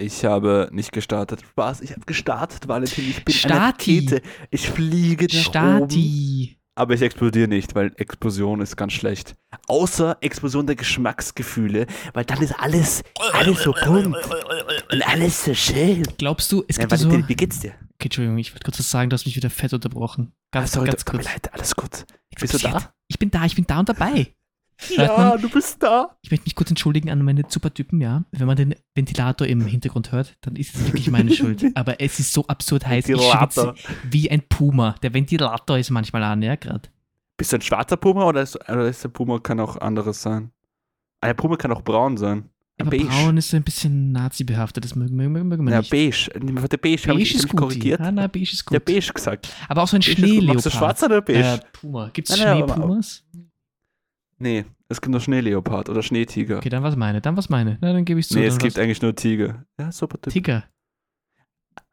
Ich habe nicht gestartet. Was? Ich habe gestartet, Valentin. Ich bin Stati. eine Rakete. Ich fliege nach oben. Stati. Aber ich explodiere nicht, weil Explosion ist ganz schlecht. Außer Explosion der Geschmacksgefühle, weil dann ist alles, alles so bunt und alles so schön. Glaubst du, es gibt ja so. Okay, wie geht's dir? Entschuldigung, ich wollte kurz was sagen, du hast mich wieder fett unterbrochen. Ah, Ganz, sorry, ganz tut mir kurz. leid, alles gut. Bist du da? Ich bin da, ich bin da und dabei. Hört Ja, man? du bist da. Ich möchte mich kurz entschuldigen an meine Supertypen, ja. Wenn man den Ventilator im Hintergrund hört, dann ist es wirklich meine Schuld. Aber es ist so absurd heiß. Ich Ventilator. schwitze wie ein Puma. Der Ventilator ist manchmal an, ja, gerade. Bist du ein schwarzer Puma oder ist, oder ist der Puma kann auch anderes sein? Ah, der Puma kann auch braun sein. Aber beige. braun ist so ein bisschen nazi-behaftet, das mögen, mögen, mögen wir Ja, nicht. beige. Nimm mal Der beige, habe ich Beige ist gut. korrigiert. Ja, na, beige ist gut. Ja, beige gesagt. Aber auch so ein Beige Schneeleopard. schwarz oder beige? Äh, Puma. Gibt es Nein, nein, Schneepumas? Nee, es gibt nur Schneeleopard oder Schneetiger. Okay, dann was meine. Dann was meine. Na, dann gebe ich zu. nee, es gibt was. eigentlich nur Tiger. Ja, super Typ. Tiger.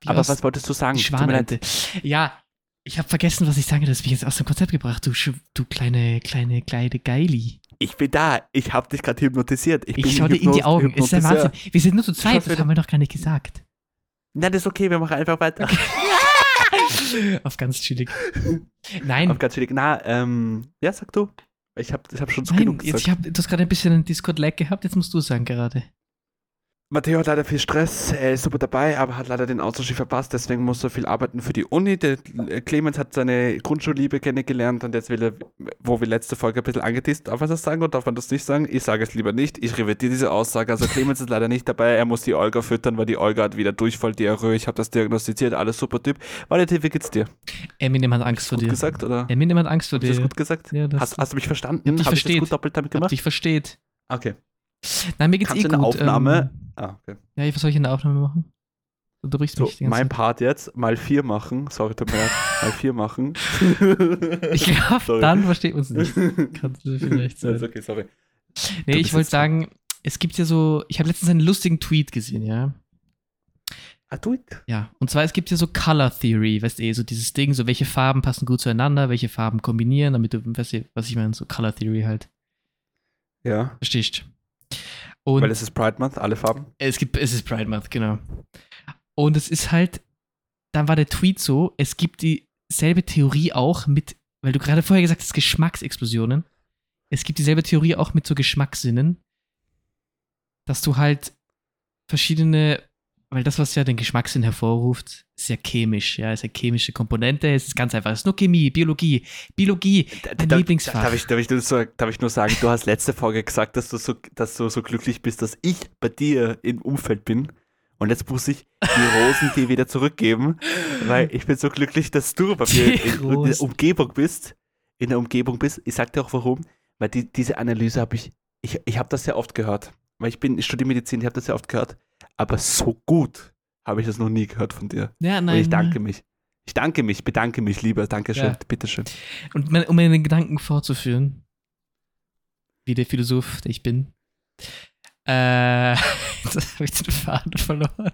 Wie Aber was wolltest du sagen? Die. Schwanente. Ja, ich habe vergessen, was ich sage. Das habe ich jetzt aus dem Konzept gebracht. Du, du kleine, kleine, kleine Geili. Ich bin da. Ich habe dich gerade hypnotisiert. Ich, Ich, bin schau dir in die Augen. Ist Hypnotiseur. Wahnsinn. Wir sind nur zu zweit, das haben wir noch gar nicht gesagt. Nein, das ist okay. Wir machen einfach weiter. Auf ganz chillig. Nein, Auf ganz chillig. Na, ähm, ja, sag du. Ich habe ich hab schon nein genug jetzt, gesagt. ich hab, du hast gerade ein bisschen einen Discord-Lag gehabt, jetzt musst du sagen gerade. Matteo hat leider viel Stress, er ist super dabei, aber hat leider den Austausch verpasst, deswegen muss er viel arbeiten für die Uni. Der äh, Clemens hat seine Grundschulliebe kennengelernt und jetzt will er, wo wir letzte Folge ein bisschen angeteased, darf man das sagen oder darf man das nicht sagen? Ich sage es lieber nicht, ich revidiere diese Aussage. Also Clemens ist leider nicht dabei, er muss die Olga füttern, weil die Olga hat wieder Durchfall, Diarrhoe, ich habe das diagnostiziert, alles super Typ. Valentin, wie geht's dir? Eminem hat Angst vor dir. gesagt, oder? Eminem hat Angst vor Hast du das dir. gut gesagt? Ja, das- hast, hast du mich verstanden? dich Habe ich das gut doppelt damit gemacht? dich versteht. Okay. Nein, mir geht's Kannst eh du eine gut. Aufnahme? Ähm, ah, okay. ja, was soll ich in der Aufnahme machen? Du brichst So, mich die ganze mein. Part jetzt, mal vier machen. Sorry, tut mir. Mal vier machen. Ich glaube, dann versteht uns nicht. Kannst du vielleicht sein. okay, sorry. Nee, Du ich wollte sagen, es gibt ja so, ich habe letztens einen lustigen Tweet gesehen, ja. Ah, do it. Ja, und zwar es gibt ja so Color Theory, weißt du, eh, so dieses Ding, so welche Farben passen gut zueinander, welche Farben kombinieren, damit du, weißt du, was ich meine, so Color Theory halt. Ja, Verstehst? Und weil es ist Pride Month, alle Farben. es gibt, es ist Pride Month, genau. Und es ist halt, dann war der Tweet so, es gibt dieselbe Theorie auch mit, weil du gerade vorher gesagt hast, Geschmacksexplosionen. Es gibt dieselbe Theorie auch mit so Geschmackssinnen, dass du halt verschiedene, weil das, was ja den Geschmackssinn hervorruft, ist ja chemisch, ja, ist ja chemische Komponente, es ist ganz einfach, es ist nur Chemie, Biologie, Biologie, Dein Lieblingsfach. Darf ich, darf, ich nur so, darf ich nur sagen, du hast letzte Folge gesagt, dass du, so, dass du so glücklich bist, dass ich bei dir im Umfeld bin. Und jetzt muss ich die Rosen dir wieder zurückgeben, weil ich bin so glücklich, dass du bei mir in, in der. Umgebung bist. In der Umgebung bist. Ich sag dir auch warum, weil die, diese Analyse habe ich, ich, ich habe das sehr oft gehört. Weil ich bin, ich studiere Medizin, ich habe das sehr oft gehört. Aber so gut habe ich das noch nie gehört von dir. ja, Und ich danke mich. Ich danke mich, bedanke mich lieber. Dankeschön, Ja. bitteschön. Und mein, um meine Gedanken fortzuführen, wie der Philosoph, der ich bin, äh, jetzt habe ich den Faden verloren.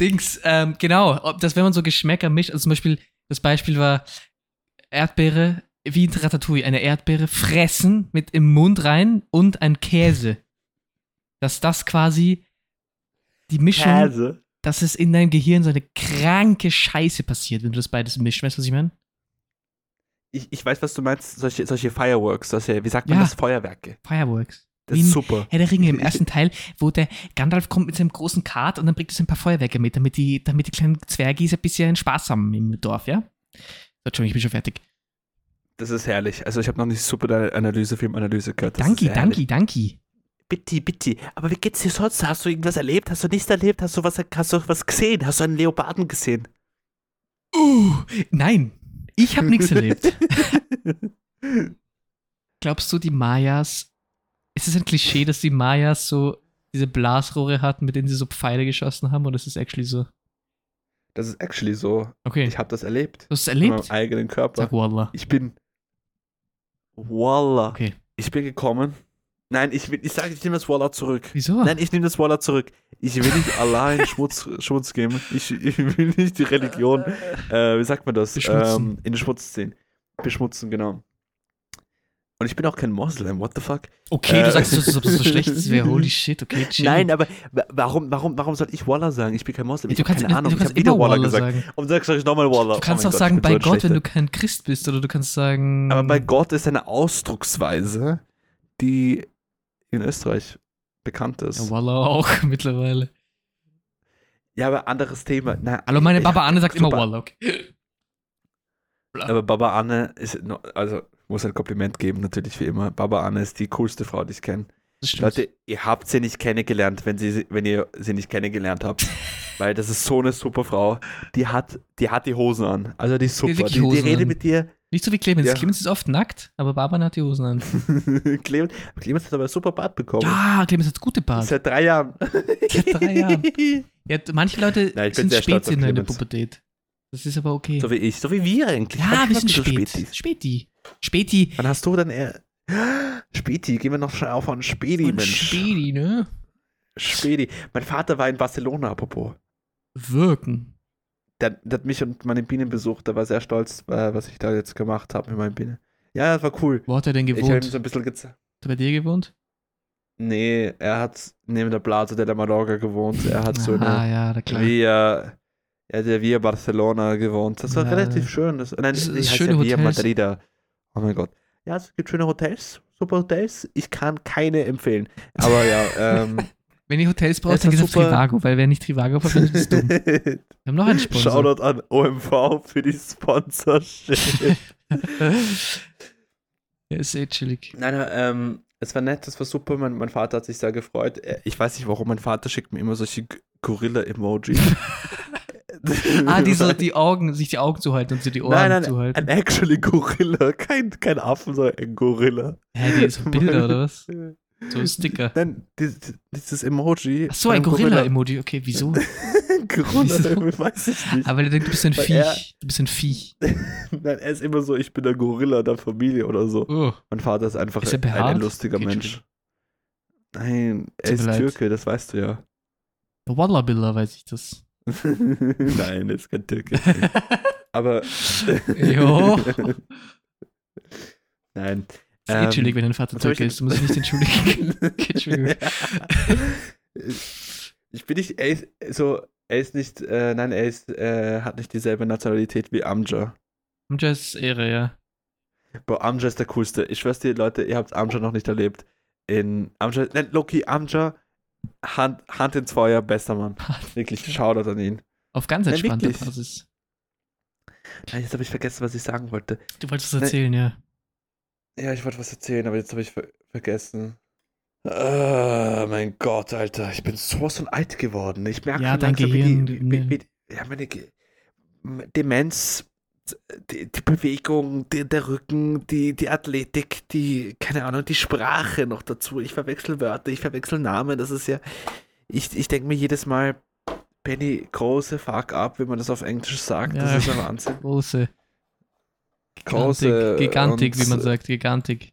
Dings, ähm, genau, ob das, wenn man so Geschmäcker mischt, also zum Beispiel, das Beispiel war Erdbeere, wie in Ratatouille, eine Erdbeere fressen mit im Mund rein und ein Käse. Dass das quasi die Mischung, Käse. dass es in deinem Gehirn so eine kranke Scheiße passiert, wenn du das beides mischst. Weißt du, was ich meine? Ich, ich weiß, was du meinst. Solche, solche Fireworks, solche, wie sagt man Ja. das? Feuerwerke. Fireworks. Das ist super. Herr der Ringe im ersten Teil, wo der Gandalf kommt mit seinem großen Kart und dann bringt er so ein paar Feuerwerke mit, damit die, damit die kleinen Zwergis ein bisschen Spaß haben im Dorf, ja? So, Entschuldigung, ich bin schon fertig. Das ist herrlich. Also ich habe noch nicht super deine Analyse, Filmanalyse gehört. Das Danke, danke, danke. Bitte, bitte. Aber wie geht's dir sonst? Hast du irgendwas erlebt? Hast du nichts erlebt? Hast du was, hast du was gesehen? Hast du einen Leoparden gesehen? Uh, nein, ich habe nichts erlebt. Glaubst du, die Mayas, ist es ein Klischee, dass die Mayas so diese Blasrohre hatten, mit denen sie so Pfeile geschossen haben, oder ist es actually so? Das ist actually so. Okay, Ich habe das erlebt. du hast es Mit erlebt? meinem eigenen Körper. Sag Wallah. Ich bin. Wallah. Okay. Ich bin gekommen. Nein, ich, will- ich sage, ich nehme das Wallah zurück. Wieso? Nein, ich nehme das Wallah zurück. Ich will nicht Allah in Schmutz, Schmutz geben. Ich, ich will nicht die Religion, äh, wie sagt man das? Ähm, in den Schmutz ziehen. Beschmutzen, genau. Und ich bin auch kein Moslem, what the fuck? Okay, Äh. du sagst, dass ob das so schlecht ist, wäre holy shit, okay, chill. Nein, aber wa- warum, warum, warum soll ich Wallah sagen? Ich bin kein Moslem. Ich du hab kannst, keine Ahnung. ich habe wieder Wallah Wallah gesagt. sagen. Und sagst sag ich nochmal Wallah. Du kannst oh auch Gott, sagen, bei so Gott, wenn du kein Christ bist, oder du kannst sagen. Aber bei Gott ist eine Ausdrucksweise, die in Österreich bekannt ist. Ja, Wallah auch mittlerweile. Ja, aber anderes Thema. Na, Hallo, meine Baba Anne sagt immer. Wallah, okay. Aber Baba Anne ist, also ich muss ein Kompliment geben, natürlich wie immer. Baba Anne ist die coolste Frau, die ich kenne. Leute, ihr habt sie nicht kennengelernt, wenn, sie, wenn ihr sie nicht kennengelernt habt. Weil das ist so eine super Frau. Die hat die, hat die Hosen an. Also die ist super. Die, die Hosen redet mit dir. Nicht so wie Clemens. Ja. Clemens ist oft nackt, aber Barbara hat die Hosen an. Clemens, Clemens hat aber einen super Bart bekommen. Ja, Clemens hat gute Bart. Seit drei Jahren. Seit drei Jahren. Ja, manche Leute Nein, sind Spätzünder in der. Pubertät. Das ist aber okay. So wie ich, so wie wir eigentlich. ja, wir sind so spät. Spätis. Späti. Späti. Wann hast du dann eher. Späti, gehen wir noch schnell auf an Späti, Und Mensch. Späti, ne? Späti. Mein Vater war in Barcelona, apropos. Wirken. Der, der hat mich und meine Bienen besucht. Der war sehr stolz, äh, was ich da jetzt gemacht habe mit meinen Bienen. Ja, das war cool. Wo hat er denn Ich habe gewohnt? ihm so ein bisschen gezeigt. Hat er bei dir gewohnt? Nee, er hat neben der Plaza de la Mallorca gewohnt. Er hat so ah, eine ja, klar. Via, er hat ja Via Barcelona gewohnt. Das war Ja. relativ schön. Das, nein, Das ist schöne ja Via Hotels. Madrida. Oh mein Gott. Ja, es gibt schöne Hotels, super Hotels. Ich kann keine empfehlen. Aber ja, ähm, Wenn ihr Hotels braucht, dann geht auf. Trivago, weil wer nicht Trivago verwendet, ist dumm. Wir haben noch einen Sponsor. Shoutout an OMV für die Sponsorship. Der ist eh chillig. Nein, aber, ähm, es war nett, es war super. Mein, mein Vater hat sich sehr gefreut. Äh, Ich weiß nicht, warum mein Vater schickt mir immer solche Gorilla-Emojis. Ah, die so die Augen, sich die Augen zuhalten und sie die Ohren Nein, nein, zuhalten. ein actually Gorilla. Kein, kein Affen, sondern ein Gorilla. Hä, die so Bilder oder was? So Sticker. Nein, dieses, dieses Emoji. Ach so, ein Gorilla-Emoji. Okay, wieso? Wieso? weiß ich nicht. Aber der denkt, du bist ein Weil Viech. er- Du bist ein Viech. Nein, er ist immer so, ich bin der Gorilla der Familie oder so. Oh. Mein Vater ist einfach Ist ein, ein lustiger Okay, Mensch. Nein, er ist. Türke, das weißt du ja. Der Wallabiller weiß ich das. Nein, er ist kein Türke. Aber. Jo. Nein. Ist eh chillig, wenn dein Vater Türke ist. Du musst nicht entschuldigen. Entschuldigung. ich bin nicht, ist so, er ist nicht, äh, nein, er ist, äh, hat nicht dieselbe Nationalität wie Amja. Amja ist Ehre, ja. Bro, Amja ist der coolste. Ich schwör's dir, Leute, ihr habt Amja noch nicht erlebt. In Amja, nein, Loki, Amja, Hand, Hand ins Feuer, bester Mann. Wirklich, Shoutout an ihn. Auf ganz entspannter wirklich. Basis. Nein, jetzt habe ich vergessen, was ich sagen wollte. Du wolltest was erzählen, ja. Ja, ich wollte was erzählen, aber jetzt habe ich ver vergessen. Ah, mein Gott, Alter, ich bin sowas von alt geworden. Ich merke Ja, dein Gehirn, wie die, wie, wie, ja, meine Ge Demenz, die, die Bewegung, die, der Rücken, die, die Athletik, die, keine Ahnung, die Sprache noch dazu. Ich verwechsel Wörter, ich verwechsel Namen. Das ist ja, ich, ich denke mir jedes Mal, Benny, große Fuck up, wenn man das auf Englisch sagt. Ja. Das ist ein Wahnsinn. Große. Große Gigantik, wie man sagt. Gigantik.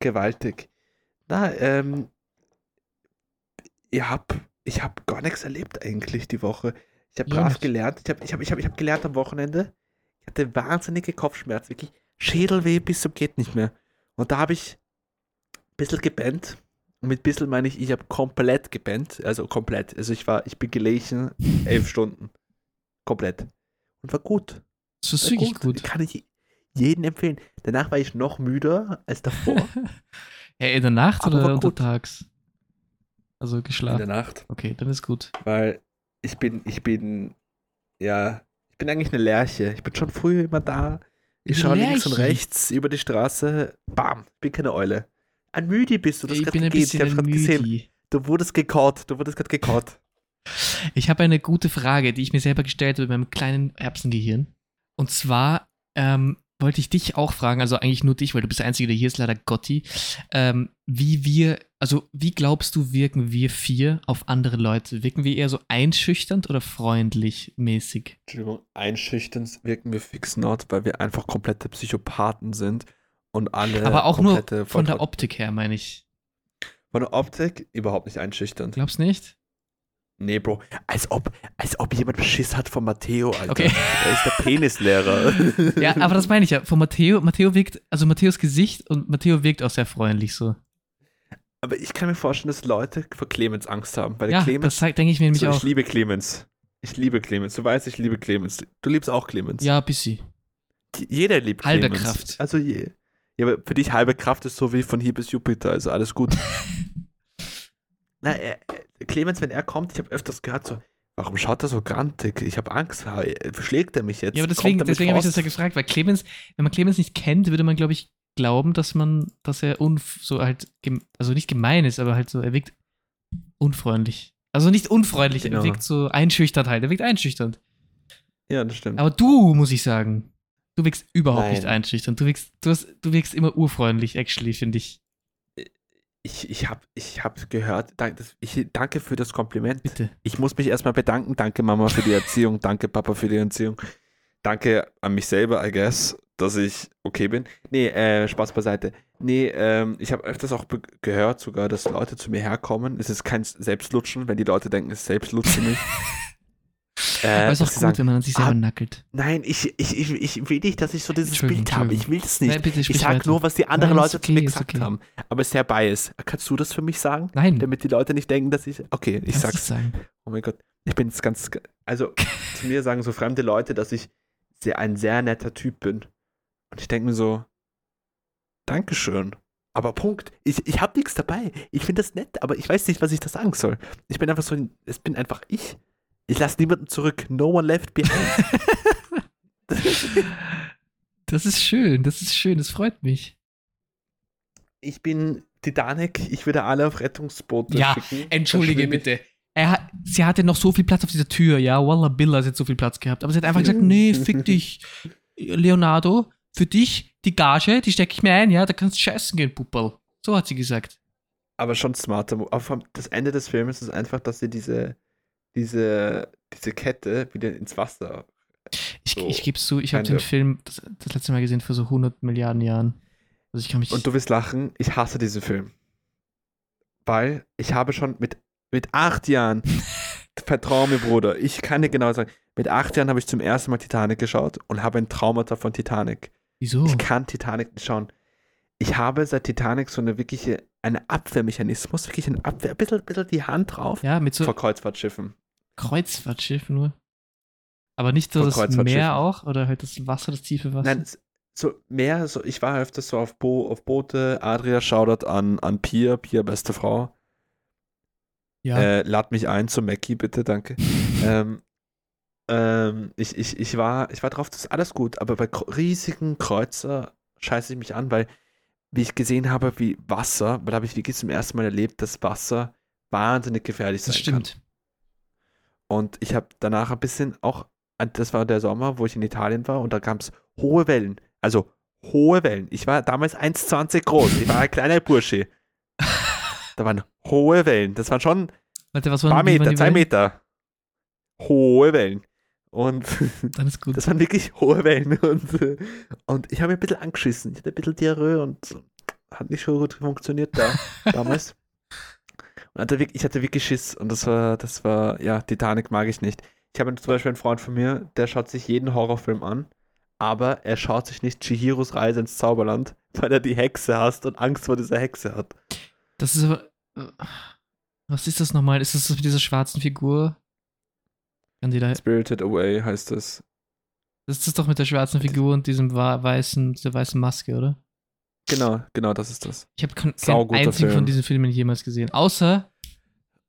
gewaltig. Na, ähm, ich hab, ich hab gar nichts erlebt eigentlich die Woche. Ich habe brav gelernt. Ich habe ich hab, ich hab, ich hab gelernt am Wochenende. Ich hatte wahnsinnige Kopfschmerzen, wirklich Schädelweh bis zum geht nicht mehr. Und da habe ich ein bisschen gepennt. Und mit bisschen meine ich, ich habe komplett gepennt. Also komplett. Also ich war, ich bin gelegen elf Stunden. Komplett. Und war gut. Das ist wirklich gut. Kann ich jedem empfehlen. Danach war ich noch müder als davor. Ja, in der Nacht Aber oder untertags? Also in geschlafen. der Nacht. Okay, dann ist gut. Weil ich bin, ich bin, ja, ich bin eigentlich eine Lerche. Ich bin schon früh immer da. Ich schaue links und rechts über die Straße. Bam, ich bin keine Eule. Ein Müdi bist du, das ich bin ein geht. Ich bisschen hab's gerade gesehen. Du wurdest gekaut, du wurdest gerade gekaut. Ich habe eine gute Frage, die ich mir selber gestellt habe mit meinem kleinen Erbsengehirn. Und zwar ähm, wollte ich dich auch fragen, also eigentlich nur dich, weil du bist der Einzige, der hier ist, leider Gotti, ähm, wie wir, also wie glaubst du, wirken wir vier auf andere Leute? Wirken wir eher so einschüchternd oder freundlich mäßig? Entschuldigung, einschüchternd wirken wir fix not, weil wir einfach komplette Psychopathen sind und alle Aber auch nur von der Volltrottel- Optik her, meine ich. von der Optik überhaupt nicht einschüchternd. Glaubst nicht? Nee, Bro, als ob, als ob jemand Schiss hat von Matteo, Alter. Okay. Er ist der Penislehrer. Ja, aber das meine ich ja. Von Matteo, Matteo wirkt, also Matteos Gesicht und Matteo wirkt auch sehr freundlich so. Aber ich kann mir vorstellen, dass Leute vor Clemens Angst haben. Weil Ja, Clemens, das denke ich mir nämlich so, ich auch. liebe Clemens. Ich liebe Clemens. Du weißt, ich liebe Clemens. Du liebst auch Clemens. Ja, bissi. Jeder liebt Halbe Clemens. Kraft. Also je. Ja, aber für dich halbe Kraft ist so wie von hier bis Jupiter, also alles gut. Na, er, er- Clemens, wenn er kommt, ich habe öfters gehört so, warum schaut er so grantig? Ich habe Angst, verschlägt er mich jetzt? Ja, aber deswegen, deswegen habe ich das ja gefragt, weil Clemens, wenn man Clemens nicht kennt, würde man, glaube ich, glauben, dass man, dass er unf so halt, also nicht gemein ist, aber halt so, er wirkt unfreundlich. Also nicht unfreundlich, Genau. er wirkt so einschüchternd halt, er wirkt einschüchternd. Ja, das stimmt. Aber du, muss ich sagen, du wirkst überhaupt Nein. nicht einschüchternd. Du wirkst, du, hast, du wirkst immer urfreundlich, actually, finde ich. Ich, ich habe ich hab gehört, ich, danke für das Kompliment. Bitte. Ich muss mich erstmal bedanken. Danke, Mama, für die Erziehung. Danke, Papa, für die Erziehung. Danke an mich selber, I guess, dass ich okay bin. Nee, äh, Spaß beiseite. Nee, ähm, ich habe öfters auch gehört sogar, dass Leute zu mir herkommen. Es ist kein Selbstlutschen, wenn die Leute denken, es ist Selbstlutschen nicht. äh, ist auch gut, sagen, wenn man an sich selber ah, nackelt. Nein, ich, ich, ich, ich will nicht, dass ich so dieses Bild habe. Ich will es nicht. Nein, bitte ich sprich sage nur, was die anderen Nein, Leute zu mir okay, gesagt okay. haben. Aber sehr bias. Kannst du das für mich sagen? Nein, Damit die Leute nicht denken, dass ich. Okay, ich kannst sag's. sagen. Oh mein Gott, ich bin jetzt ganz. Also, zu mir sagen so fremde Leute, dass ich sehr, ein sehr netter Typ bin. Und ich denke mir so, Dankeschön. Aber Punkt. Ich, ich habe nichts dabei. Ich finde das nett, aber ich weiß nicht, was ich da sagen soll. Ich bin einfach so ein. Es bin einfach ich. Ich lasse niemanden zurück. No one left behind. Das ist schön, das ist schön, das freut mich. ich bin Titanic. Ich würde alle auf Rettungsboote Ja, schicken. Entschuldige bitte. Er hat, sie hatte noch so viel Platz auf dieser Tür, ja. Wallah Billah, sie hat so viel Platz gehabt. Aber sie hat einfach gesagt, nee, fick dich, Leonardo. Für dich, die Gage, die stecke ich mir ein, ja. Da kannst du scheißen gehen, Puppel. So hat sie gesagt. Aber schon smarter. Das Ende des Films ist einfach, dass sie diese, diese, diese Kette wieder ins Wasser. Ich, So, ich gebe zu, ich habe den. Film das, das letzte Mal gesehen vor so 100 Milliarden Jahren. Also ich kann mich... Und du wirst lachen, ich hasse diesen Film. Weil ich habe schon mit, mit acht Jahren, vertrau mir, Bruder, ich kann dir genau sagen, mit acht Jahren habe ich zum ersten Mal Titanic geschaut und habe ein Traumata von Titanic. wieso? Ich kann Titanic nicht schauen. Ich habe seit Titanic so eine wirkliche, einen Abwehrmechanismus, wirklich ein Abwehr, ein bisschen, bisschen die Hand drauf Ja, mit so vor Kreuzfahrtschiffen. Kreuzfahrtschiff nur. Aber nicht so das. Meer auch? Oder halt das Wasser, das tiefe Wasser? Nein, so mehr, so, ich war öfters so auf, Bo auf Boote. Adria Shoutout an, an Pia, Pia, beste Frau. ja. Äh, lad mich ein zu Mackie, bitte, danke. ähm, ähm, ich, ich, ich, war, ich war drauf, das ist alles gut, aber bei riesigen Kreuzer scheiße ich mich an, weil, wie ich gesehen habe, wie Wasser, weil habe ich wirklich zum ersten Mal erlebt, dass Wasser wahnsinnig gefährlich sein das kann. Und ich habe danach ein bisschen auch, das war der Sommer, wo ich in Italien war und da gab es hohe Wellen. Also hohe Wellen. Ich war damals 1,20 groß. Ich war ein kleiner Bursche. Da waren hohe Wellen. Das waren schon Warte, was ein waren paar waren Meter, die zwei? Meter. Hohe Wellen. Und das waren wirklich hohe Wellen. Und, und ich habe mich ein bisschen angeschissen. Ich hatte ein bisschen Diarrhoe und hat nicht so gut funktioniert da damals. Hatte wirklich, ich hatte wirklich Schiss. Und das war, das war, ja, Titanic mag ich nicht. Ich habe zum Beispiel einen Freund von mir, der schaut sich jeden Horrorfilm an, aber er schaut sich nicht Chihiros Reise ins Zauberland, weil er die Hexe hasst und Angst vor dieser Hexe hat. Das ist aber. äh, Was ist das nochmal? Ist das mit dieser schwarzen Figur? Kann die da. Spirited Away heißt das. Das ist das doch mit der schwarzen Figur und diesem weißen, dieser weißen Maske, oder? Genau, genau, das ist das. Ich habe keinen einzigen Film. von diesen Filmen jemals gesehen. Außer,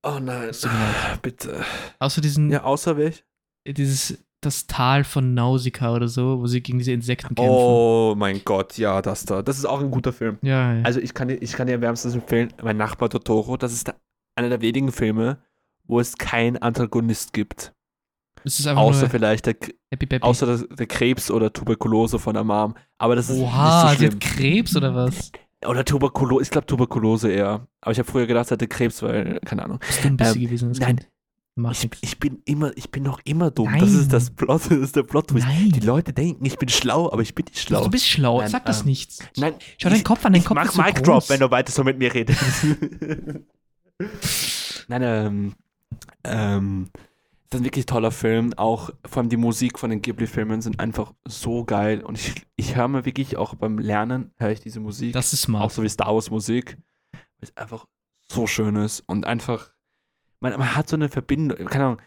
Oh nein, bitte. außer diesen, Ja, außer welch? dieses, das Tal von Nausicaa oder so, wo sie gegen diese Insekten kämpfen. Oh mein Gott, ja, das da. Das ist auch ein guter Film. Ja, ja. Also ich kann dir, ich kann dir wärmstens empfehlen, mein Nachbar Totoro, das ist der, einer der wenigen Filme, wo es keinen Antagonist gibt. Es ist einfach Außer vielleicht der, außer der, Krebs oder Tuberkulose von der Mom. Aber das ist Oha, nicht sie so hat schlimm. Krebs oder was? Oder Tuberkulose, ich glaube Tuberkulose eher. Aber ich habe früher gedacht, sie hatte Krebs, weil, keine Ahnung. Bist du ein bisschen gewesen? Das nein, Ich, ich bin immer, ich bin noch immer dumm. Nein. Das ist das Plot, das ist der Plot. Nein. Die Leute denken, ich bin schlau, aber ich bin nicht schlau. Du bist schlau, Nein, sag das ähm, nicht. Nein, Schau deinen Kopf an, dein ich Kopf mach ist so Mic. Drop, wenn du weiter so mit mir redest. Nein, ähm, Ähm, das ist ein wirklich toller Film. Auch vor allem die Musik von den Ghibli-Filmen sind einfach so geil. Und ich, ich höre mir wirklich auch beim Lernen, höre ich diese Musik. Das ist smart. Auch so wie Star Wars Musik. Weil es einfach so schön ist. Und einfach, man, man hat so eine Verbindung, keine Ahnung,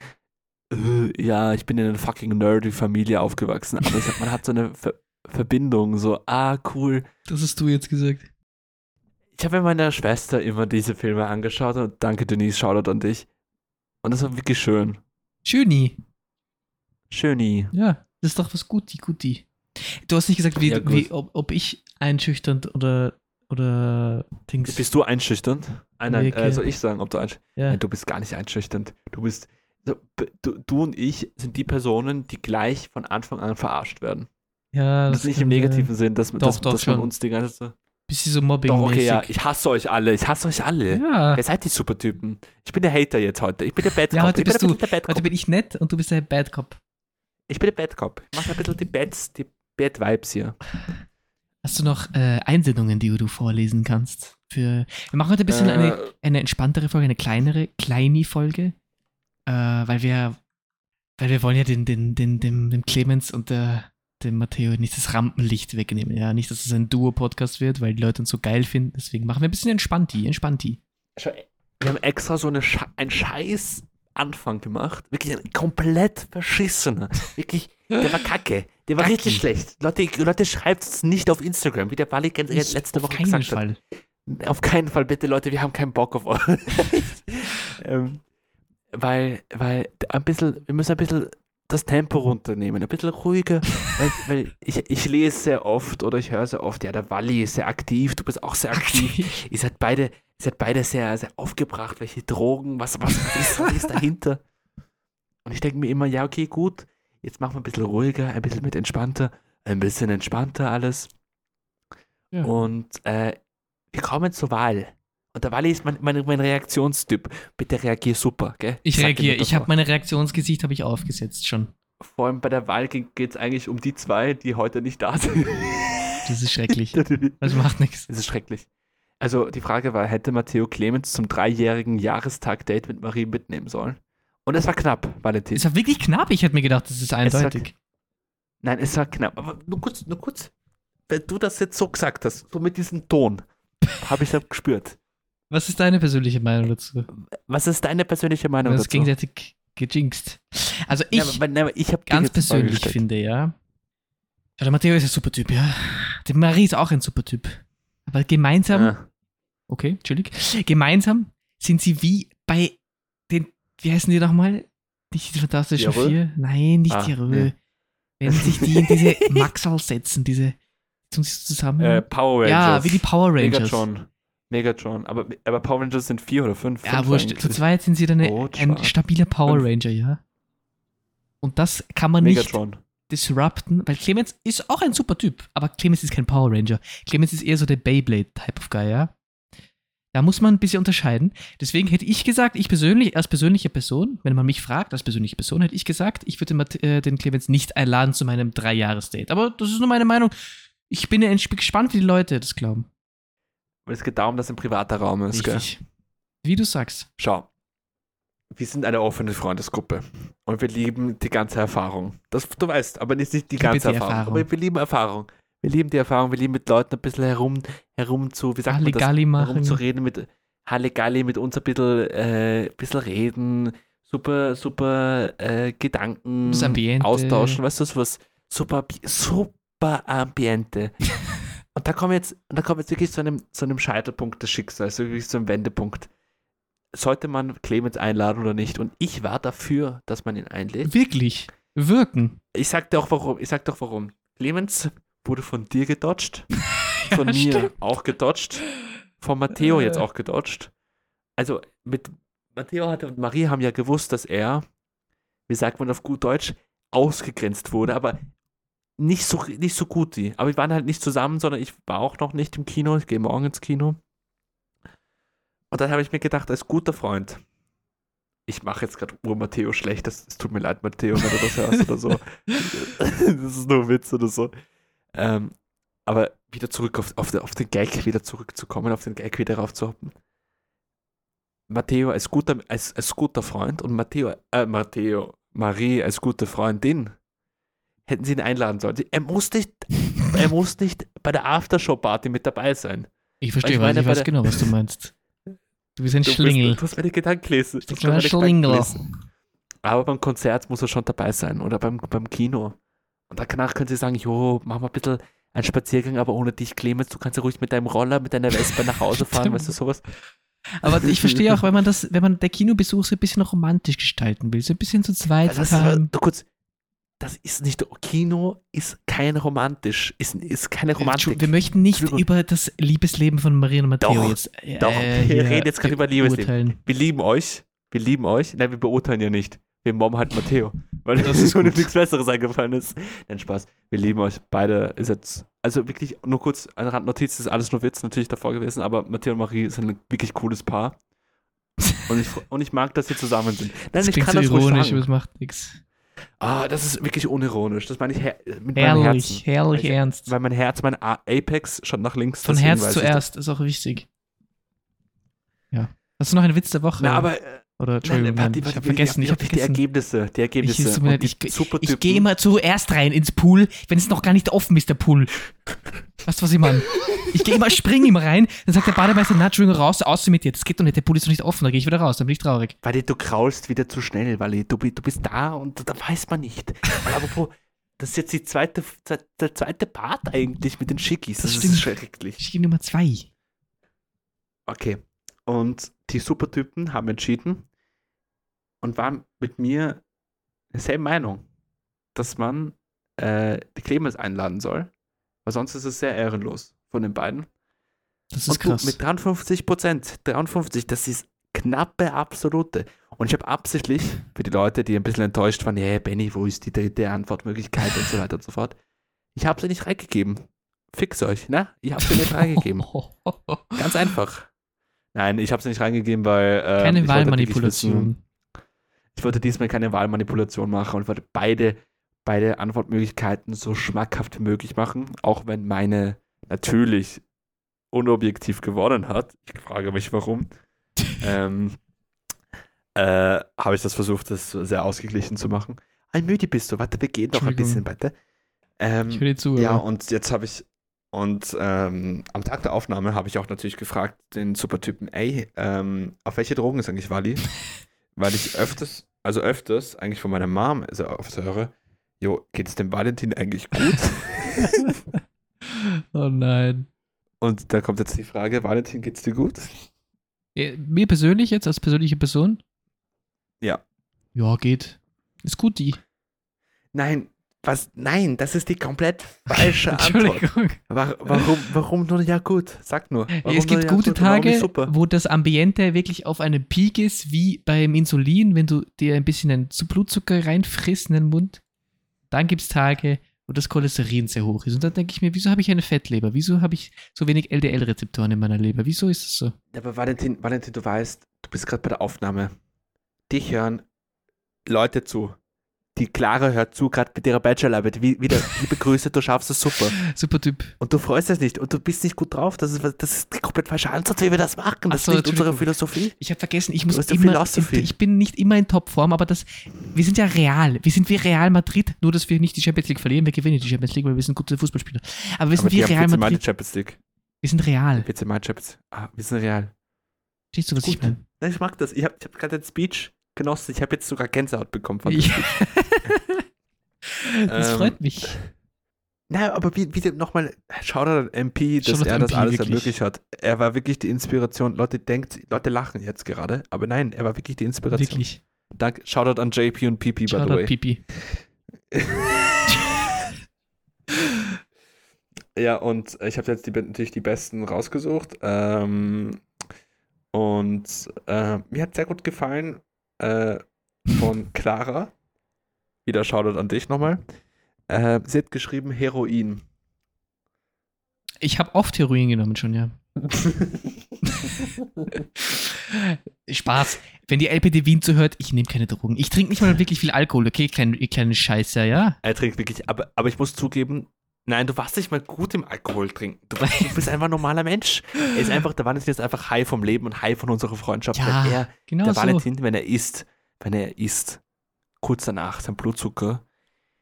äh, ja, ich bin in einer fucking nerdy Familie aufgewachsen, aber ich, man hat so eine Ver Verbindung, so, ah, cool. Das hast du jetzt gesagt. Ich habe mit meiner Schwester immer diese Filme angeschaut und danke Denise, Shoutout an dich. Und das war wirklich schön. Schöni. Schöni. Ja, das ist doch was Guti, Guti. Du hast nicht gesagt, wie, Ja, wie, ob, ob ich einschüchternd oder, oder Dings. Bist du einschüchternd? Nein, nein, Okay. äh, soll ich sagen, ob du einschüchternd ja. Nein, du bist gar nicht einschüchternd. Du bist, du, du und ich sind die Personen, die gleich von Anfang an verarscht werden. ja, Das ist nicht im äh, negativen Sinn, dass, Doch, dass, doch, dass man uns die ganze Zeit. Bisschen so mobbing Doch, okay, ja, ich hasse euch alle, ich hasse euch alle. Ja, Ihr seid die Supertypen. Ich bin der Hater jetzt heute. Ich bin der Bad Cop. Ja, heute ich bin bist ein du- der Bad heute Cop. bin ich nett und du bist der Bad Cop. Ich bin der Bad Cop. Ich mache ein bisschen die Bads, die Bad Vibes hier. Hast du noch äh, Einsendungen, die du vorlesen kannst? Für, wir machen heute ein bisschen eine, Äh, eine entspanntere Folge, eine kleinere, kleine Folge, äh, weil wir, weil wir wollen ja den, den, den, dem, dem Clemens und der, dem Matteo nicht das Rampenlicht wegnehmen. Ja, nicht, dass es ein Duo-Podcast wird, weil die Leute uns so geil finden. Deswegen machen wir ein bisschen entspannti, entspannti. schau, wir haben extra so eine Sche einen scheiß Anfang gemacht. Wirklich ein komplett verschissener. Wirklich, der war kacke. Der war Kacki. richtig schlecht. Leute, Leute schreibt es nicht auf Instagram, wie der Bali letzte Auf Woche keinen gesagt Fall. hat. Auf keinen Fall, bitte Leute, wir haben keinen Bock auf euch. ähm, weil, weil ein bisschen, wir müssen ein bisschen das Tempo runternehmen, ein bisschen ruhiger, weil, weil ich, ich lese sehr oft oder ich höre sehr oft, ja, der Walli ist sehr aktiv, du bist auch sehr aktiv. Ihr seid beide, ihr seid beide sehr, sehr aufgebracht, welche Drogen, was, was, ist, was ist dahinter? Und ich denke mir immer, ja, okay, gut, jetzt machen wir ein bisschen ruhiger, ein bisschen mit entspannter, ein bisschen entspannter alles. Ja. Und äh, wir kommen zur Wahl. Und der Walli ist mein, mein, mein Reaktionstyp. Bitte reagier super, gell? Ich Sag reagiere. Ich habe mein Reaktionsgesicht habe ich aufgesetzt schon. Vor allem bei der Wahl geht es eigentlich um die zwei, die heute nicht da sind. Das ist schrecklich. das Das macht nichts. ist schrecklich. Also die Frage war, hätte Matteo Clemens zum dreijährigen Jahrestag-Date mit Marie mitnehmen sollen? Und es war knapp, Valentin. Es war wirklich knapp. Ich hätte mir gedacht, das ist eindeutig. Nein, es war knapp. Aber nur kurz, nur kurz. Wenn du das jetzt so gesagt hast, so mit diesem Ton, habe ich das gespürt. Was ist deine persönliche Meinung dazu? Was ist deine persönliche Meinung Das dazu? gegenseitig gejinxt. Also ich Ja, aber, aber ich habe ganz persönlich finde, ja. Ja, der Matteo ist ein super Typ, ja. Die Marie ist auch ein super Typ. Aber gemeinsam, Ja. okay, chillig, gemeinsam sind sie wie bei den, wie heißen die nochmal? Nicht die Fantastischen Diarrhoe? Vier? Nein, nicht Ah, die Rö. nee. Wenn sich die in diese Maxal setzen, diese, tun sie zusammen? Äh, Power Rangers. ja, wie die Power Rangers. Megatron. Megatron. Aber, aber Power Rangers sind vier oder fünf. Ja, Fünf wurscht. Zu zweit sind sie dann eine, Rot, ein stabiler Power Fünf. Ranger, ja. Und das kann man nicht Megatron. disrupten, weil Clemens ist auch ein super Typ, aber Clemens ist kein Power Ranger. Clemens ist eher so der Beyblade-Type of Guy, ja. Da muss man ein bisschen unterscheiden. Deswegen hätte ich gesagt, ich persönlich, als persönliche Person, wenn man mich fragt, als persönliche Person, hätte ich gesagt, ich würde äh, den Clemens nicht einladen zu meinem Dreijahres-Date. Aber das ist nur meine Meinung. Ich bin ja gespannt, wie die Leute das glauben. Weil es geht darum, dass ein privater Raum ist, gell? Richtig. Wie du sagst. Schau. Wir sind eine offene Freundesgruppe. Und wir lieben die ganze Erfahrung. Das, du weißt, aber nicht, nicht die liebe ganze die Erfahrung. Erfahrung. Aber wir lieben Erfahrung. Wir lieben die Erfahrung. Wir lieben mit Leuten ein bisschen herum, herum zu, wie sagt man das? Halligalli machen. herumzureden, mit Halligalli, mit uns ein bisschen, äh, bisschen reden, super, super äh, Gedanken austauschen, weißt du, was super, super Ambiente. und da kommen wir jetzt, und da kommen wir jetzt wirklich zu einem, zu einem Scheitelpunkt des Schicksals, so wirklich zu einem Wendepunkt. Sollte man Clemens einladen oder nicht? Und ich war dafür, dass man ihn einlädt. Wirklich. Wirken. Ich sag dir auch warum. Ich sag doch warum. Clemens wurde von dir gedodged, von Ja, mir stimmt. auch gedodged, von Matteo jetzt Äh. auch gedodged. Also mit Matteo hat und Marie haben ja gewusst, dass er, wie sagt man auf gut Deutsch, ausgegrenzt wurde, aber nicht so, nicht so gut die. Aber wir waren halt nicht zusammen, sondern ich war auch noch nicht im Kino. Ich gehe morgen ins Kino. Und dann habe ich mir gedacht, als guter Freund, ich mache jetzt gerade Ur Matteo schlecht, das, es tut mir leid, Matteo, wenn du das hörst oder so. das ist nur Witz oder so. Ähm, aber wieder zurück auf, auf, den- auf den Gag wieder zurückzukommen, auf den Gag wieder raufzuhoppen. Matteo als guter, als, als guter Freund und Matteo, äh, Matteo, Marie als gute Freundin hätten sie ihn einladen sollen. Er muss nicht, er muss nicht bei der Aftershow-Party mit dabei sein. Ich verstehe, Ich weil meine, ich weiß der- genau, was du meinst. Du bist ein Du, Schlingel. bist, du hast meine Gedanken lesen. Du hast bist ein Schlingel. gelesen. Aber beim Konzert muss er schon dabei sein oder beim, beim Kino. Und danach können sie sagen, jo, mach mal ein bisschen einen Spaziergang, aber ohne dich, Clemens, du kannst ja ruhig mit deinem Roller, mit deiner Vespa nach Hause fahren, weißt du, sowas. Aber ich verstehe auch, wenn man das, wenn man der Kinobesuch so ein bisschen romantisch gestalten will, so ein bisschen zu zweit. Also das, du kurz, das ist nicht, Kino ist kein romantisch, ist, ist keine Romantik. Wir möchten nicht über das Liebesleben von Maria und Matteo Doch, jetzt. äh, doch, wir reden jetzt gerade über Liebesleben. beurteilen. Wir lieben euch, wir lieben euch. Nein, wir beurteilen ja nicht. Wir mobben halt Matteo, weil Das ist uns gut. nichts Besseres eingefallen ist. Nein, Spaß. Wir lieben euch. Beide ist jetzt, also wirklich nur kurz eine Randnotiz, das ist alles nur Witz natürlich davor gewesen, aber Matteo und Marie sind ein wirklich cooles Paar. Und ich, und ich mag, dass sie zusammen sind. Nein, Das ich kann so das ruhig ironisch, sagen. aber es macht nichts. Ah, das ist wirklich unironisch. Das meine ich her mit meinem Herrlich, Herzen. herrlich Ich- ernst. Weil mein Herz, mein Apex schon nach links. Von Herz zuerst ist auch wichtig. Ja. Hast du noch einen Witz der Woche? Na, aber äh, Oder nein, Entschuldigung, warte, nein, ich warte, habe vergessen. Ich habe Die. Ergebnisse, die Ergebnisse. Ich, Und ich, ich, ich gehe immer zuerst rein ins Pool, wenn es noch gar nicht offen ist, der Pool. Weißt du, was ich meine? Ich gehe immer, springe immer rein, dann sagt der Bademeister, na, Entschuldigung, raus, aus mit dir. Das geht doch nicht, der Pool ist doch nicht offen, dann gehe ich wieder raus, dann bin ich traurig. Wally, du kraulst wieder zu schnell, Wally. Du, du bist da und da weiß man nicht. Aber das ist jetzt die zweite, der zweite Part eigentlich mit den Schickis. Das, Das ist schrecklich. Ich gehe Nummer zwei. Okay. Und die Supertypen haben entschieden und waren mit mir derselben Meinung, dass man äh, die Clemens einladen soll, weil sonst ist es sehr ehrenlos von den beiden. Das ist Und du, krass. mit 53 Prozent, 53, das ist knappe absolute. Und ich habe absichtlich für die Leute, die ein bisschen enttäuscht waren, hey Benny, wo ist die dritte Antwortmöglichkeit und so weiter und so fort. Ich habe sie nicht reingegeben. Fix euch, ne? Ich habe sie nicht reingegeben. Ganz einfach. Nein, ich habe sie nicht reingegeben, weil. ähm, Keine Wahlmanipulation. Ich wollte diesmal keine Wahlmanipulation machen und wollte beide, beide Antwortmöglichkeiten so schmackhaft wie möglich machen, auch wenn meine natürlich unobjektiv gewonnen hat. Ich frage mich warum. ähm, äh, habe ich das versucht, das sehr ausgeglichen zu machen. Ein müde bist du, warte, wir gehen doch ein bisschen weiter. Ähm, Ich höre dir zu. ja, aber- und jetzt habe ich, und ähm, am Tag der Aufnahme habe ich auch natürlich gefragt, den Supertypen, ey, ähm, auf welche Drogen ist eigentlich Wally? Weil ich öfters, also öfters, eigentlich von meiner Mom also oft höre, jo, geht es dem Valentin eigentlich gut? oh nein. und da kommt jetzt die Frage, Valentin, geht's dir gut? Äh, Mir persönlich jetzt, als persönliche Person? Ja. Ja, geht. Ist gut, die. Nein, was? Nein, das ist die komplett falsche Antwort. Warum, warum nur ja gut? Sag nur. Warum es gibt ja gute Tage, wo das Ambiente wirklich auf einem Peak ist, wie beim Insulin, wenn du dir ein bisschen einen Zu- Blutzucker reinfrisst in den Mund. Dann gibt es Tage, wo das Cholesterin sehr hoch ist. Und dann denke ich mir, wieso habe ich eine Fettleber? Wieso habe ich so wenig LDL-Rezeptoren in meiner Leber? Wieso ist es so? Ja, aber Valentin, Valentin, du weißt, du bist gerade bei der Aufnahme. Dich hören Leute zu. Die Clara hört zu, gerade mit ihrer Bachelorarbeit. Wie, wieder, liebe Grüße, du schaffst es super. Super Typ. Und du freust dich nicht und du bist nicht gut drauf. Das ist, das ist die komplett falsche Ansatz, wie wir das machen. Das so, ist nicht unsere. Philosophie. Ich habe vergessen, ich muss immer, ich bin nicht immer in Topform, aber das, wir sind ja real. Wir sind wie Real Madrid, nur dass wir nicht die Champions League verlieren. Wir gewinnen die Champions League, weil wir sind gute Fußballspieler. Aber wir sind Aber wie Real 14 Mal die Madrid. Champions League. Wir sind real. 14 Mal Champions Ah, wir sind real. Verstehst du, was ich Gut. meine? Nein, ich mag das. Ich habe ich hab gerade den Speech genossen. Ich habe jetzt sogar Gänsehaut bekommen von Ja. Das Ähm, freut mich. Na, aber wie, wie nochmal, Shoutout an MP, dass Shoutout er das MP, alles wirklich. ermöglicht hat. Er war wirklich die Inspiration. Leute denkt, Leute lachen jetzt gerade, aber nein, er war wirklich die Inspiration. Wirklich. Danke, Shoutout an JP und PP, by the Shoutout way. Pipi. Ja, und ich habe jetzt die, natürlich die besten rausgesucht. Ähm, und äh, mir hat sehr gut gefallen äh, von Clara. Wieder Shoutout an dich nochmal. Äh, sie hat geschrieben Heroin. Ich habe oft Heroin genommen schon, ja. Spaß. Wenn die LPD Wien zuhört, ich nehme keine Drogen. Ich trinke nicht mal wirklich viel Alkohol, okay? Kleine, kleine Scheiße, ja? Er trinkt wirklich, aber, aber ich muss zugeben, Nein, du warst nicht mal gut im Alkohol trinken. Du, du bist einfach ein normaler Mensch. Er ist einfach, der Valentin ist einfach high vom Leben und high von unserer Freundschaft. Ja, er, genau der so. Valentin, wenn er isst, wenn er isst, kurz danach sein Blutzucker,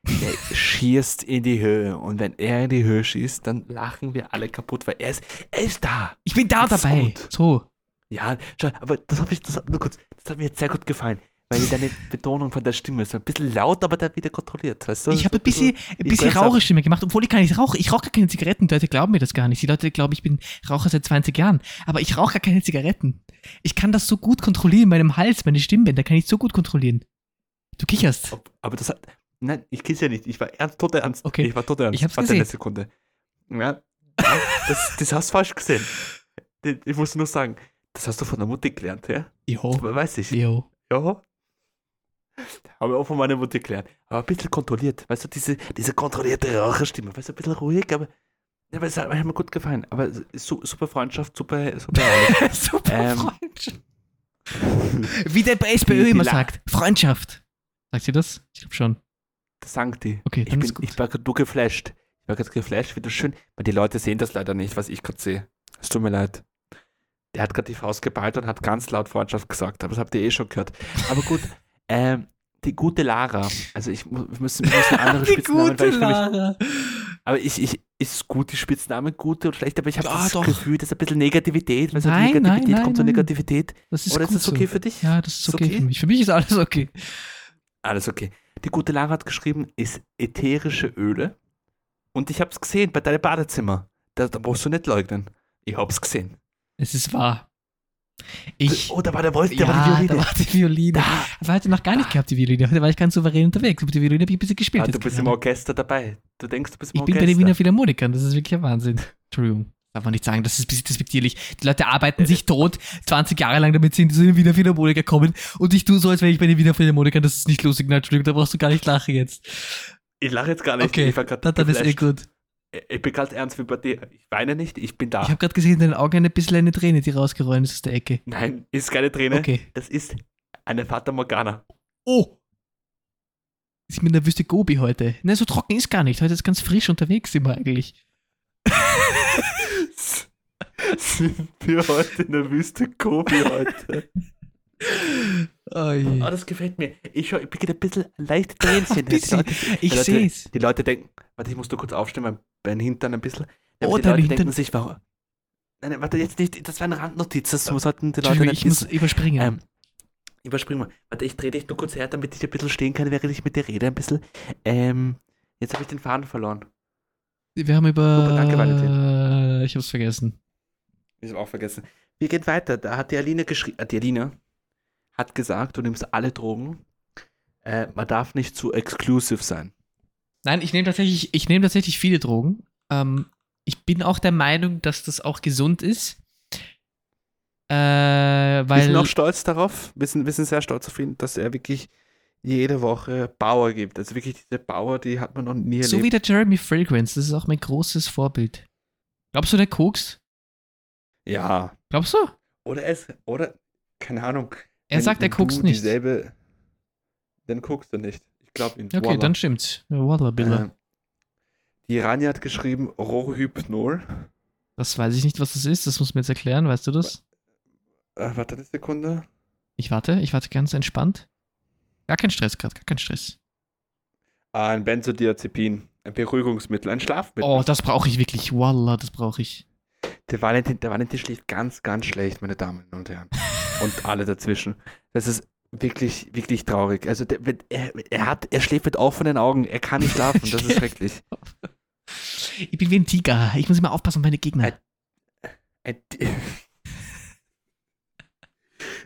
der schießt in die Höhe. Und wenn er in die Höhe schießt, dann lachen wir alle kaputt, weil er ist, er ist da. Ich bin da dabei. So. Ja, schau, aber das habe ich, das, hat- nur kurz, das hat mir jetzt sehr gut gefallen, weil deine Betonung von der Stimme ist ein bisschen laut, aber dann wieder kontrolliert, weißt du? Ich habe ein bisschen, ein bisschen Raucherstimme gemacht, obwohl ich gar nicht rauche. Ich rauche gar keine Zigaretten. Die Leute glauben mir das gar nicht. Die Leute glauben, ich bin Raucher seit 20 Jahren. Aber ich rauche gar keine Zigaretten. Ich kann das so gut kontrollieren in meinem Hals, meine Stimmbänder kann ich so gut kontrollieren. Du kicherst. Ob- Aber das hat. Nein, ich kisse ja nicht. Ich war ernst, tot ernst. Okay. Ich war tot ernst. Ich hab's Warte gesehen. eine Sekunde. Ja, das, das hast du falsch gesehen. Ich- muss nur sagen, das hast du von der Mutter gelernt, ja? Jo. Weiß ich. Jo. Ja. Habe ich auch von meiner Mutter gelernt. Aber ein bisschen kontrolliert. Weißt du, diese, diese kontrollierte Raucherstimme. Weißt du, ein bisschen ruhig, aber. Ja, aber es hat mir gut gefallen. Aber su super Freundschaft, super, super. Super Ähm, Freundschaft. Wie der bei SPÖ immer sagt. Freundschaft. Sagt sie das? Ich glaube schon. Das sagen die. Okay, Ich dann bin, ist gut. ich war gerade geflasht. Ich war gerade geflasht, wie das schön. Weil die Leute sehen das leider nicht, was ich gerade sehe. Es tut mir leid. Der hat gerade die Faust geballt und hat ganz laut Freundschaft gesagt, aber das habt ihr eh schon gehört. Aber gut, ähm, die gute Lara. Also ich wir müssen, wir müssen andere Spitznamen, weil ich mich, Lara. aber ich, ich ist gut, die Spitznamen gute und schlecht, aber ich habe Ja, das doch. Gefühl, dass ein bisschen Negativität, weil so Nein, Negativität nein, kommt so nein, nein. Negativität. Das ist Oder ist das okay so. für dich? Ja, das ist Ist okay, okay? für mich. Für mich ist alles okay. Alles okay. Die gute Lara hat geschrieben, ist ätherische Öle. Und ich habe es gesehen bei deinem Badezimmer. Da, da brauchst du nicht leugnen. Ich hab's gesehen. Es ist wahr. Ich. oh, da war der Wolf, der ja, war die Violine. da war die Violine. Da. Aber heute noch gar nicht gehabt, die Violine. Heute war ich ganz souverän unterwegs. Mit der Violine habe ich ein bisschen gespielt. Ah, du bist im gerade. Orchester dabei. Du denkst, du bist im Ich bin Orchester. bei den Wiener Philharmonikern. Das ist wirklich ein Wahnsinn. Entschuldigung. Darf man nicht sagen, das ist ein bisschen despektierlich. Die Leute arbeiten sich tot 20 Jahre lang, damit sie in die Wiener Philharmoniker kommen. Und ich tue so, als wäre ich bei den Wiener Philharmonikern. Das ist nicht lustig. Nein, Entschuldigung, da brauchst du gar nicht lachen jetzt. Ich lache jetzt gar nicht. Okay, ich, war dann, dann ist eh gut. Ich bin ganz ernst wie bei dir. Ich weine nicht, ich bin da. Ich habe gerade gesehen, in deinen Augen eine bisschen eine Träne, die rausgerollt ist aus der Ecke. Nein, ist keine Träne. Okay. Das ist eine Fata Morgana. Oh! Ist in der Wüste Gobi heute. Ne, so trocken ist gar nicht. Heute ist ganz frisch unterwegs sind wir eigentlich. Sind wir heute in der Wüste Kobi heute? Oh je. Ah, das gefällt mir. Ich, schau, ich bin ein bisschen leicht Tränchen. Ich Leute- seh's. Die Leute denken, warte, ich muss nur kurz aufstehen, mein, mein Hintern ein bisschen. Ja, Oh, die Leute Hintern. denken sich, warum. Nein, warte, jetzt nicht, das war eine Randnotiz, das sollten die Leute nicht ich muss überspringen. Ähm, überspringen wir. Warte, ich drehe dich nur kurz her, damit ich ein bisschen stehen kann, während ich mit dir rede, ein bisschen. Ähm, jetzt habe ich den Faden verloren. Wir haben über. super, danke, Valentin. Ich hab's vergessen. Ich habe auch vergessen. Wir gehen weiter. Da hat die Aline geschrieben, äh, die Aline hat gesagt, du nimmst alle Drogen. Äh, man darf nicht zu exclusive sein. Nein, ich nehme tatsächlich, ich nehme tatsächlich viele Drogen. Ähm, ich bin auch der Meinung, dass das auch gesund ist. Äh, wir sind auch stolz darauf. Wir sind, wir sind sehr stolz auf ihn, dass er wirklich jede Woche Power gibt. Also wirklich diese Power, die hat man noch nie so wie erlebt. der Jeremy Fragrance, das ist auch mein großes Vorbild. Glaubst du, der Koks? ja. Glaubst du? Oder es, oder, keine Ahnung. Er wenn- sagt, er du nicht. Dieselbe, dann guckst du nicht. Ich glaube ihn. Okay, Voila. dann stimmt's. Ja, Wallah, Billah. Äh, die Rania hat geschrieben Rohhypnol. Das weiß ich nicht, was das ist. Das muss mir jetzt erklären. Weißt du das? Äh, warte eine Sekunde. Ich warte. Ich warte ganz entspannt. Gar kein Stress gerade. Gar kein Stress. Ah, ein Benzodiazepin. Ein Beruhigungsmittel, ein Schlafmittel. Oh, das brauche ich wirklich. Wallah, das brauche ich. Der Valentin, der Valentin schläft ganz, ganz schlecht, meine Damen und Herren. Und alle dazwischen. Das ist wirklich, wirklich traurig. Also der, er, er hat, er schläft mit offenen Augen. Er kann nicht schlafen. Das ist schrecklich. Ich bin wie ein Tiger. Ich muss immer aufpassen auf meine Gegner. Ein- Ein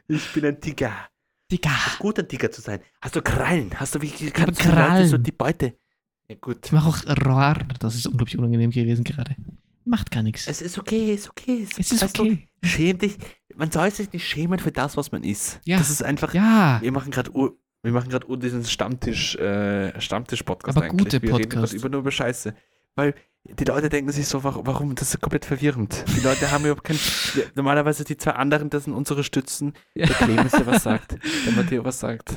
ich bin ein Tiger. Tiger. Gut, ein Tiger zu sein. Hast du Krallen? Hast du wirklich kannst die Leute so Krallen. die Beute? Ja gut. Ich mache auch Roar. Das ist unglaublich unangenehm gewesen gerade. Macht gar nichts. Es ist okay, es ist okay. Es ist weißt du, okay. Schäm dich. Man soll sich nicht schämen für das, was man ist. Ja. Das ist einfach. Ja. Wir machen gerade wir machen gerade diesen Stammtisch, äh, Stammtisch-Podcast Aber eigentlich. gute wir reden Podcast. gerade über nur über Scheiße. Weil die Leute denken sich so, warum, das ist komplett verwirrend. Die Leute haben überhaupt kein. Normalerweise die zwei anderen, das sind unsere Stützen. Der Clemens, der was sagt. Der Matteo was sagt.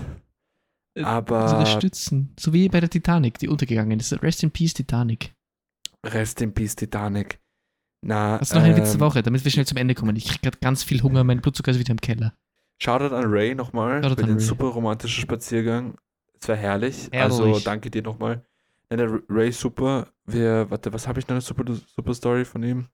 Aber- Unsere Stützen. So wie bei der Titanic, die untergegangen ist. Rest in Peace, Titanic. Rest in Peace Titanic. Na, Hast du noch eine ähm, letzte Woche, damit wir schnell zum Ende kommen? Ich krieg gerade ganz viel Hunger, mein Blutzucker ist wieder im Keller. Shoutout an Ray nochmal Shoutout für den Ray. super romantischen Spaziergang. Es war herrlich. Herrlich. Also danke dir nochmal. Ja, der Ray super. Wir, warte, was habe ich noch eine super, super Story von ihm?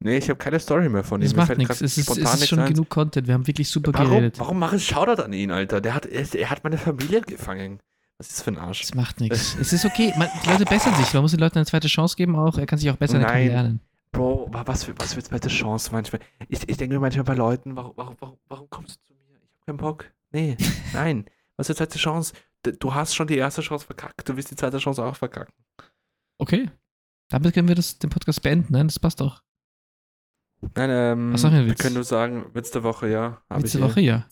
Nee, ich habe keine Story mehr von ihm. Das Mir macht nichts. Es ist, es ist schon ein. genug Content. Wir haben wirklich super Warum, geredet. warum mache ich Shoutout an ihn, Alter? Der hat, er, er hat meine Familie gefangen. Was ist das für ein Arsch? Es macht nichts. Es ist okay. Man, die Leute bessern sich. Man muss den Leuten eine zweite Chance geben. Auch er kann sich auch besser Nein. lernen. Bro, wa- was für, was für zweite Chance manchmal. Ich, ich denke mir manchmal bei Leuten, warum, warum, warum, warum kommst du zu mir? Ich habe keinen Bock. Nee, nein. Was für zweite Chance? Du hast schon die erste Chance verkackt. Du wirst die zweite Chance auch verkacken. Okay. Damit können wir das, den Podcast beenden. Nein, das passt doch. Nein, ähm, Was wir Witz? können nur sagen, Witz der Woche, ja. ich hier. Woche, ja.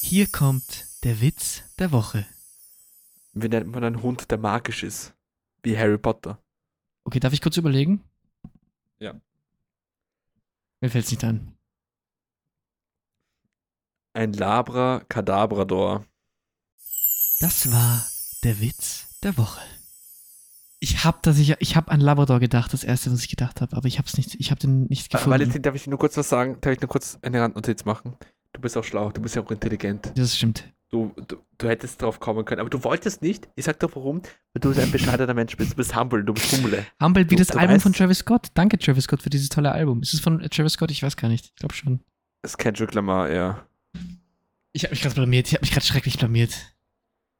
Hier kommt der Witz der Woche. Wie nennt man einen Hund, der magisch ist? Wie Harry Potter. Okay, darf ich kurz überlegen? Ja. Mir fällt's nicht ein. Ein Labra Kadabrador. Das war der Witz der Woche. Ich hab das, ich, ich hab an Labrador gedacht, das erste, was ich gedacht habe, aber ich hab's nicht, ich hab den nicht gefunden. Valentin, darf ich nur kurz was sagen? Darf ich nur kurz eine Randnotiz machen? Du bist auch schlau, du bist ja auch intelligent. das stimmt. Du, du, du hättest drauf kommen können, aber du wolltest nicht. Ich sag doch warum. Weil du ein bescheidener Mensch bist. Du bist humble, du bist Hummel. Humble wie Du- das Album von weißt- Travis Scott. Danke, Travis Scott, für dieses tolle Album. Ist es von Travis Scott? Ich weiß gar nicht. Ich glaube schon. Das ist Kendrick Lamar, ja. Ich habe mich gerade blamiert. Ich habe mich gerade schrecklich blamiert.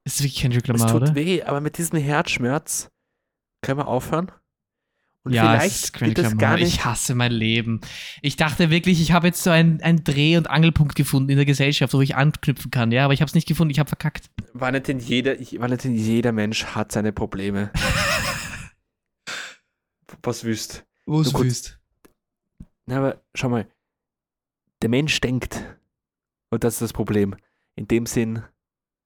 Ist es wirklich Kendrick Es Lamar, tut oder? weh, aber mit diesem Herzschmerz können wir aufhören. Und ja, vielleicht wird es Lamar. gar nicht. Ich hasse mein Leben. Ich dachte wirklich, ich habe jetzt so einen, einen Dreh- und Angelpunkt gefunden in der Gesellschaft, wo ich anknüpfen kann. Ja, aber ich habe es nicht gefunden. Ich habe verkackt. Valentin, jeder, Valentin, jeder Mensch hat seine Probleme. Was wüsst. Wo Du kurz- Na, aber schau mal. Der Mensch denkt. Und das ist das Problem. In dem Sinn.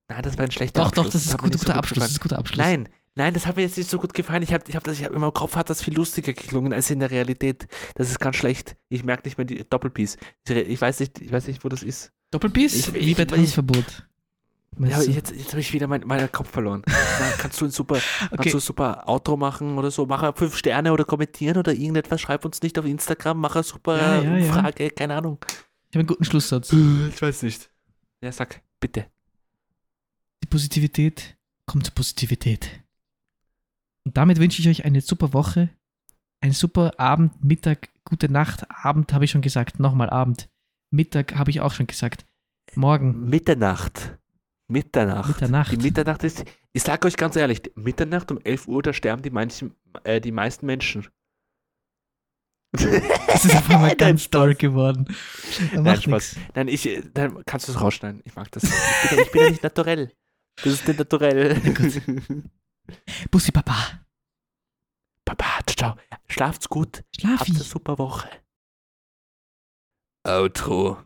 Nein, das war ein schlechter Doch, Abschluss. doch, das ist guter, nicht so gut Abschluss. Das ist ein guter Abschluss. Nein, nein, das hat mir jetzt nicht so gut gefallen. Ich habe ich hab das, ich hab, in meinem Kopf hat das viel lustiger geklungen als in der Realität. Das ist ganz schlecht. Ich merke nicht mehr die Doppelpiece. Ich, ich weiß nicht, ich weiß nicht, wo das ist. Doppelbiss? Ich- Wie bei ich- Tanzverbot. Ja, jetzt, jetzt habe ich wieder mein, meinen Kopf verloren. Kannst du ein super, okay. kannst du ein super Outro machen oder so? Mach fünf Sterne oder kommentieren oder irgendetwas. Schreib uns nicht auf Instagram. Mach eine super Ja, ja, ja. Umfrage. Keine Ahnung. Ich habe einen guten Schlusssatz. Ich weiß nicht. Ja, sag, bitte. Die Positivität kommt zur Positivität. Und damit wünsche ich euch eine super Woche, einen super Abend, Mittag, gute Nacht. Abend habe ich schon gesagt, nochmal Abend. Mittag habe ich auch schon gesagt. Morgen, Mitternacht. Mitternacht. Mitternacht. Die Mitternacht ist, ich sage euch ganz ehrlich, Mitternacht um 11 Uhr, da sterben die, manchen, äh, die meisten Menschen. Das ist auf einmal Nein, ganz dark geworden. Nein, Macht Spaß. nix. Nein, ich, dann kannst du es rausschneiden. Ich mag das. nicht. Ich bin, ja- ich bin ja nicht naturell. Das ist nicht naturell. Bussi Papa. Papa, ciao. Schlaft's gut. Habt Schlafi. eine super Woche. Outro.